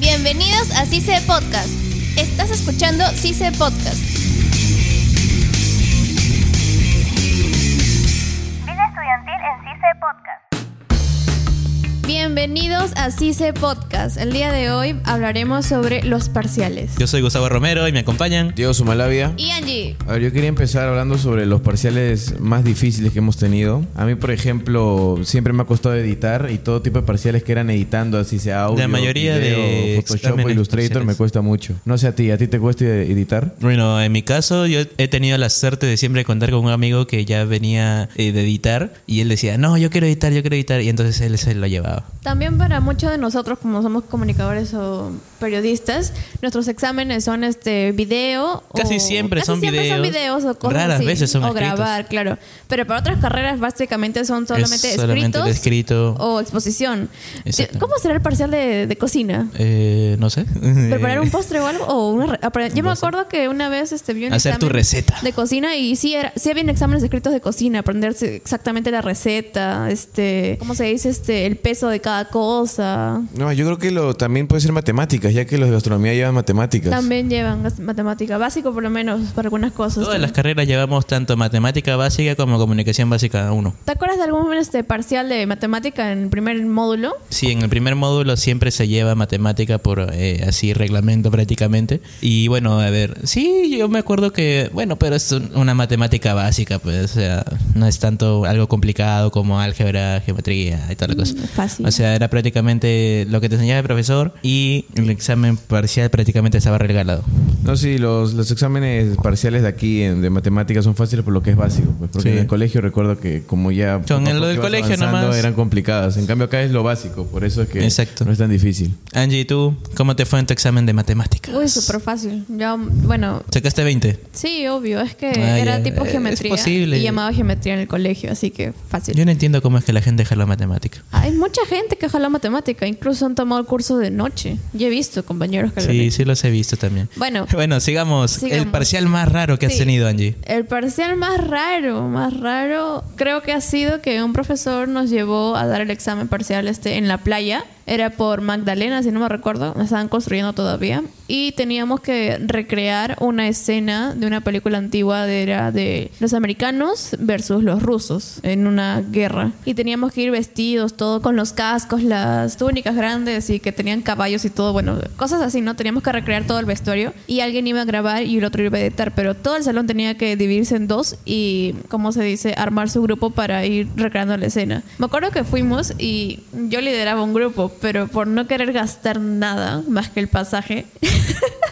Bienvenidos a CICE Podcast. Estás escuchando CICE Podcast. Bienvenidos a CICE Podcast. El día de hoy hablaremos sobre los parciales. Yo soy Gustavo Romero y me acompañan. Diego Sumalavia. Y Angie, A ver, yo quería empezar hablando sobre los parciales más difíciles que hemos tenido. A mí, por ejemplo, siempre me ha costado editar y todo tipo de parciales que eran editando, así sea audio, La mayoría video, de Photoshop o Illustrator parciales. me cuesta mucho. No sé a ti, ¿a ti te cuesta editar? Bueno, en mi caso yo he tenido la suerte de siempre contar con un amigo que ya venía eh, de editar y él decía, no, yo quiero editar, yo quiero editar y entonces él se lo llevaba. También para muchos de nosotros, como somos comunicadores o periodistas, nuestros exámenes son este video. Casi o- siempre casi son siempre son videos. videos o cosas Raras así, veces son O escritos. grabar, claro. Pero para otras carreras, básicamente son solamente Es solamente escritos de escrito. o exposición. ¿Cómo será el parcial de, de cocina? Eh, no sé. preparar un postre o algo o una re- yo me acuerdo que una vez este vi un Hacer tu receta. de cocina y sí era sí habían exámenes escritos de cocina aprenderse exactamente la receta este cómo se dice este el peso de cada cosa No, yo creo que lo también puede ser matemáticas, ya que los de gastronomía llevan matemáticas. también llevan matemática básico por lo menos para algunas cosas Todas las carreras llevamos tanto matemática básica como comunicación básica 1. ¿Te acuerdas de algún este parcial de matemática en el primer módulo? Sí, en el primer módulo siempre se lleva matemática por eh, así reglamento prácticamente. Y bueno, a ver, sí, yo me acuerdo que, bueno, pero es un- una matemática básica, pues, o sea, no es tanto algo complicado como álgebra, geometría y toda la cosa. Mm, fácil. O sea, era prácticamente lo que te enseñaba el profesor y el examen parcial prácticamente estaba regalado. No, sí, los, los exámenes parciales de aquí en- de matemáticas son fáciles por lo que es básico. Pues, porque Sí. en el colegio recuerdo que como ya... Son en lo del colegio nomás. Eran complicadas. En cambio acá es lo básico, por eso es que Exacto. no es tan difícil. Angie, ¿y tú cómo te fue en tu examen de matemáticas? Uy, súper fácil. Yo, bueno, ¿Sacaste 20? sí, obvio. Es que Ah, era ya. tipo Es geometría. posible. Y llamaba geometría en el colegio, así que fácil. Yo no entiendo cómo es que la gente deja la matemática. Hay mucha gente que jala matemática, incluso han tomado el curso de noche. Yo he visto compañeros que lo han Sí, sí los he visto también. Bueno, Bueno, sigamos. Sigamos. El parcial más raro que has tenido, Angie. el parcial más raro, más raro, creo que ha sido que un profesor nos llevó a dar el examen parcial este en la playa. Era por Magdalena, si no me recuerdo, la estaban construyendo todavía. Y teníamos que recrear una escena de una película antigua de, era de los americanos versus los rusos en una guerra. Y teníamos que ir vestidos, todo con los cascos, las túnicas grandes y que tenían caballos y todo, bueno, cosas así, ¿no? Teníamos que recrear todo el vestuario y alguien iba a grabar y el otro iba a editar, pero todo el salón tenía que dividirse en dos y, ¿cómo se dice?, armar su grupo para ir recreando la escena. Me acuerdo que fuimos y yo lideraba un grupo, pero por no querer gastar nada más que el pasaje.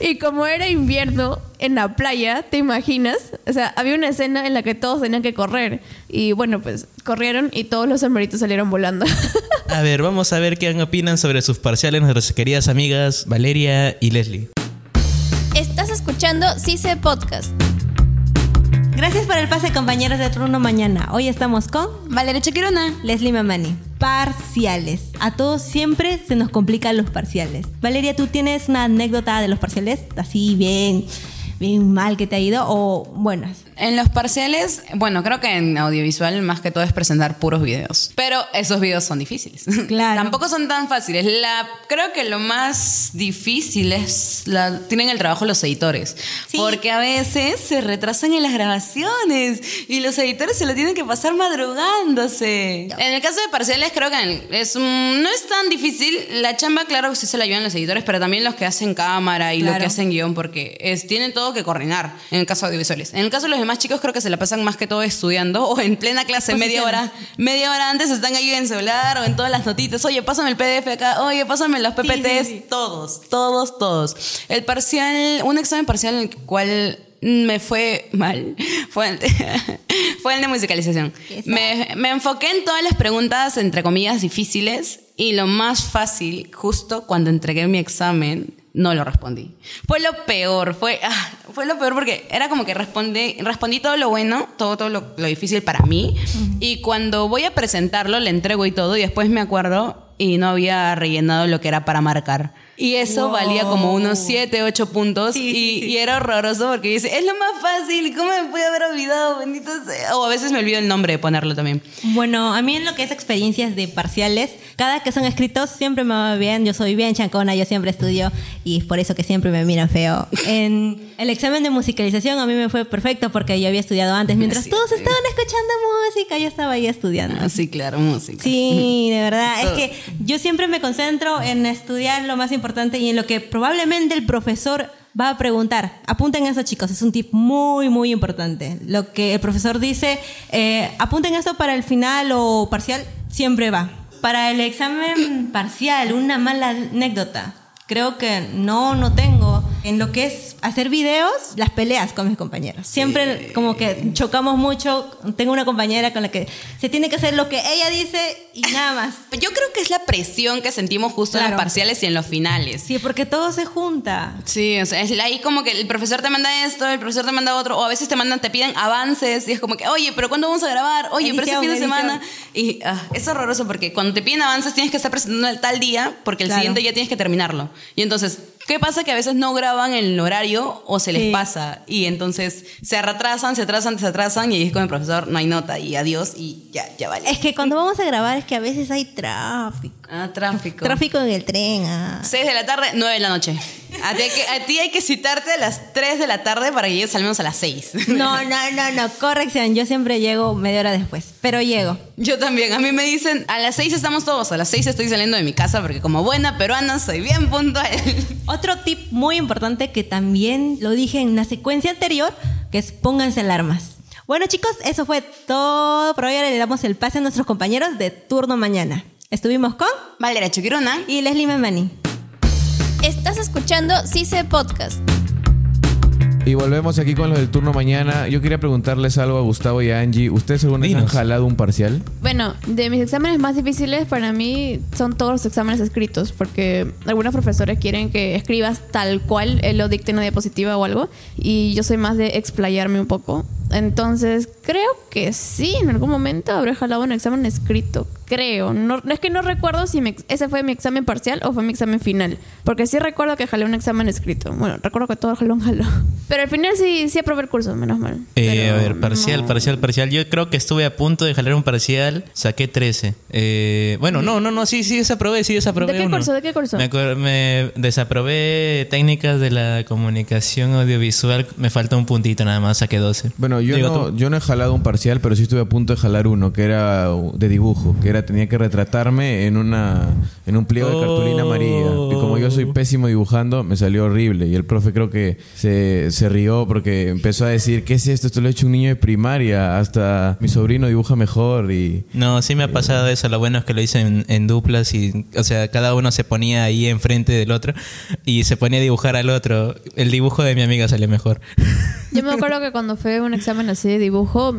Y como era invierno en la playa, ¿te imaginas? O sea, había una escena en la que todos tenían que correr. Y bueno, pues corrieron y todos los sombreritos salieron volando. A ver, vamos a ver qué opinan sobre sus parciales nuestras queridas amigas Valeria y Leslie. Estás escuchando CICE Podcast. Gracias por el pase, compañeros de turno mañana. Hoy estamos con Valeria Chequirona. Leslie Mamani. Parciales. A todos siempre se nos complican los parciales. Valeria, ¿tú tienes una anécdota de los parciales? Así bien, bien mal que te ha ido o buenas. En los parciales, bueno, creo que en audiovisual más que todo es presentar puros videos. Pero esos videos son difíciles. Claro. Tampoco son tan fáciles. La, creo que lo más difícil es la, tienen el trabajo los editores. Sí. Porque a veces se retrasan en las grabaciones y los editores se lo tienen que pasar madrugándose. En el caso de parciales creo que es, no es tan difícil. La chamba, claro que sí se la ayudan los editores, pero también los que hacen cámara y los que hacen guion, porque es, tienen todo que coordinar en el caso de audiovisuales. En el caso de los demás chicos creo que se la pasan más que todo estudiando o en plena clase, media hora, media hora antes están ahí en celular o en todas las notitas. Oye, pásame el PDF acá, oye, pásame los PPTs, sí, sí. todos, todos, todos. El parcial, un examen parcial en el cual me fue mal. Fue el, fue el de musicalización. Me, me enfoqué en todas las preguntas, entre comillas, difíciles. Y lo más fácil, justo cuando entregué mi examen, no lo respondí. Fue lo peor, fue, ah, fue lo peor porque era como que respondí, respondí todo lo bueno, todo, todo lo, lo difícil para mí. Y cuando voy a presentarlo, le entrego y todo, y después me acuerdo y no había rellenado lo que era para marcar. Y eso Wow. valía como unos 7, 8 puntos. Sí, y, sí, sí. y era horroroso porque dice, es lo más fácil, ¿cómo me pude haber olvidado? Bendito sea. O a veces me olvido el nombre de ponerlo también. Bueno, a mí en lo que es experiencias de parciales, cada que son escritos siempre me va bien. Yo soy bien chancona, yo siempre estudio y es por eso que siempre me miran feo. En el examen de musicalización a mí me fue perfecto porque yo había estudiado antes. Mientras todos estaban escuchando música, yo estaba ahí estudiando. Ah, sí, claro, música. Sí, de verdad. Es que yo siempre me concentro en estudiar lo más importante y en lo que probablemente el profesor va a preguntar. Apunten eso, chicos. Es un tip muy, muy importante. Lo que el profesor dice, eh, apunten esto para el final o parcial, siempre va. Para el examen parcial, una mala anécdota. Creo que no, no tengo. En lo que es hacer videos, las peleas con mis compañeros. Siempre como que chocamos mucho. Tengo una compañera con la que se tiene que hacer lo que ella dice y nada más. Yo creo que es la presión que sentimos justo en los parciales y en los finales. Sí, porque todo se junta. Sí, o sea, es ahí como que el profesor te manda esto, el profesor te manda otro, o a veces te mandan, te piden avances y es como que, oye, pero ¿cuándo vamos a grabar? Oye, pero ese fin de edición. semana. Y ah, es horroroso porque cuando te piden avances tienes que estar presentando el tal día porque el Claro. siguiente ya tienes que terminarlo. Y entonces, ¿qué pasa? Que a veces no graban el horario o se les Sí. pasa y entonces se retrasan, se atrasan, se atrasan y es con el profesor, no hay nota y adiós y ya, ya vale. Es que cuando vamos a grabar es que a veces hay tráfico. Ah, tráfico. Tráfico en el tren. ah. 6 de la tarde, 9 de la noche. A ti, hay que, a ti hay que citarte a las 3 de la tarde para que llegues al menos a las 6. No, no, no, no. Corrección. Yo siempre llego media hora después. Pero llego. Yo también. A mí me dicen, a las 6 estamos todos. A las 6 estoy saliendo de mi casa porque como buena peruana soy bien puntual. Otro tip muy importante que también lo dije en la secuencia anterior, que es pónganse alarmas. Bueno chicos, eso fue todo por hoy. Ahora le damos el pase a nuestros compañeros de turno mañana. Estuvimos con Valeria Chuquiruna. y Leslie Memani. Estás escuchando CICE Podcast. Y volvemos aquí con los del turno mañana. Yo quería preguntarles algo a Gustavo y a Angie. ¿Ustedes alguna vez han Dinos. jalado un parcial? Bueno, de mis exámenes más difíciles para mí son todos los exámenes escritos, porque algunos profesores quieren que escribas tal cual él lo dicte en una diapositiva o algo, y yo soy más de explayarme un poco. Entonces, creo que sí, en algún momento habré jalado un examen escrito. Creo. No, es que no recuerdo si mi ex- ese fue mi examen parcial o fue mi examen final. Porque sí recuerdo que jalé un examen escrito. Bueno, recuerdo que todo jalón jaló. Pero al final sí, sí aprobé el curso, menos mal. Eh, Pero a ver, parcial, no. parcial, parcial. Yo creo que estuve a punto de jalar un parcial, saqué 13. Eh, bueno, no, no, no, sí, sí desaprobé, sí desaprobé ¿De qué uno. curso? ¿De qué curso? Me, me desaprobé técnicas de la comunicación audiovisual, me falta un puntito nada más, saqué 12. Bueno, yo Digo no, tú. yo no he jalado un parcial, pero sí estuve a punto de jalar uno, que era de dibujo, que era tenía que retratarme en una en un pliego de cartulina Oh. amarilla. Y como yo soy pésimo dibujando, me salió horrible. Y el profe creo que se, se rió porque empezó a decir, ¿qué es esto? Esto lo ha hecho un niño de primaria. Hasta mi sobrino dibuja mejor y... No, sí me ha pasado eso. Lo bueno es que lo hice en, en duplas y, o sea, cada uno se ponía ahí enfrente del otro y se ponía a dibujar al otro. El dibujo de mi amiga salió mejor. Yo me acuerdo que cuando fue un examen así de dibujo,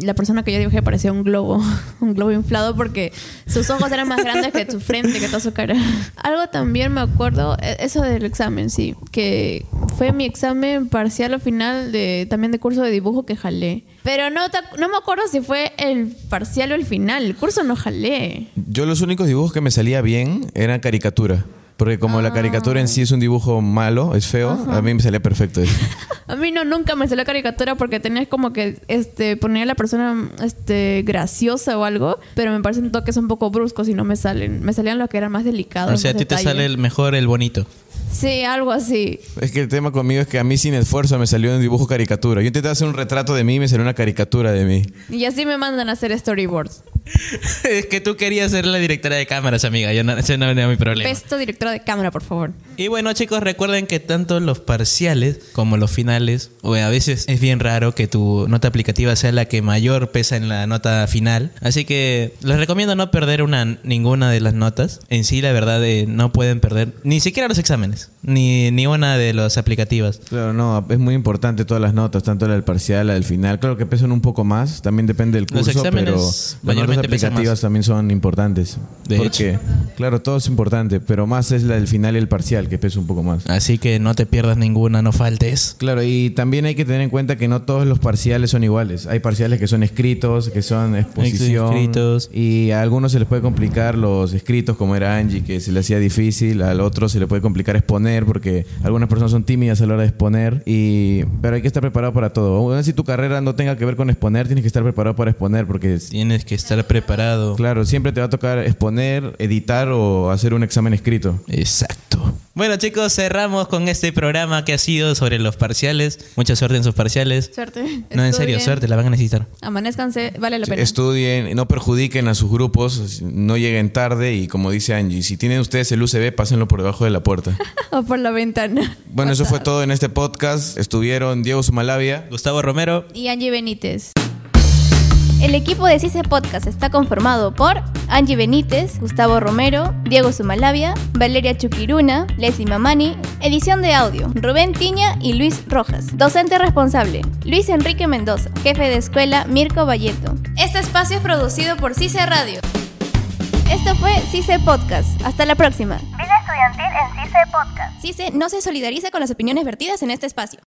la persona que yo dibujé parecía un globo, un globo inflado porque sus ojos eran más grandes que su frente, que toda su cara. Algo también me acuerdo, eh, eso del examen, sí, que fue mi examen parcial o final de también de curso de dibujo que jalé. Pero no, no me acuerdo si fue el parcial o el final, el curso no jalé. Yo los únicos dibujos que me salía bien eran caricatura. Porque como la caricatura en sí es un dibujo malo, es feo, a mí me salía perfecto eso. A mí no nunca me salió caricatura porque tenías como que este poner a la persona este graciosa o algo, pero me parecen toques un poco bruscos y no me salen. Me salían los que eran más delicados. O sea, a ti te sale el mejor, el bonito. Sí, algo así. Es que el tema conmigo es que a mí sin esfuerzo me salió un dibujo caricatura. Yo intenté hacer un retrato de mí y me salió una caricatura de mí. Y así me mandan a hacer storyboards. es que tú querías ser la directora de cámaras, amiga. Yo no, ese no era mi problema. Pesto directora de cámara, por favor. Y bueno, chicos, recuerden que tanto los parciales como los finales, o a veces es bien raro que tu nota aplicativa sea la que mayor pesa en la nota final. Así que les recomiendo no perder una, ninguna de las notas. En sí, la verdad, eh, no pueden perder ni siquiera los exámenes. Ni, ni una de las aplicativas. Claro, no, es muy importante todas las notas, tanto la del parcial, la del final. Claro que pesan un poco más, también depende del Los curso, exámenes pero las notas aplicativas también son importantes. De porque, claro, todo es importante, pero más es la del final y el parcial, que pesa un poco más. Así que no te pierdas ninguna, no faltes. Claro, y también hay que tener en cuenta que no todos los parciales son iguales. Hay parciales que son escritos, que son exposición. Escritos. Y a algunos se les puede complicar los escritos, como era Angie, que se le hacía difícil. Al otro se le puede complicar exponer, porque algunas personas son tímidas a la hora de exponer. Y, pero hay que estar preparado para todo. Aun si tu carrera no tenga que ver con exponer, tienes que estar preparado para exponer, porque Tienes que estar preparado. Claro, siempre te va a tocar exponer, editar o hacer un examen escrito. Exacto. Bueno chicos, cerramos con este programa que ha sido sobre los parciales. Mucha suerte en sus parciales. Suerte. No, en serio, suerte, la van a necesitar. Amanezcanse, vale la pena. Estudien, no perjudiquen a sus grupos, no lleguen tarde y como dice Angie, si tienen ustedes el UCB, pásenlo por debajo de la puerta. o por la ventana. Bueno, eso fue todo en este podcast. Estuvieron Diego Sumalavia. Gustavo Romero. Y Angie Benítez. El equipo de CICE Podcast está conformado por Angie Benítez, Gustavo Romero, Diego Sumalavia, Valeria Chuquiruna, Leslie Mamani, edición de audio, Rubén Tiña y Luis Rojas. Docente responsable, Luis Enrique Mendoza, jefe de escuela, Mirko Valleto. Este espacio es producido por CICE Radio. Esto fue CICE Podcast. Hasta la próxima. Vida estudiantil en CICE Podcast. CICE no se solidariza con las opiniones vertidas en este espacio.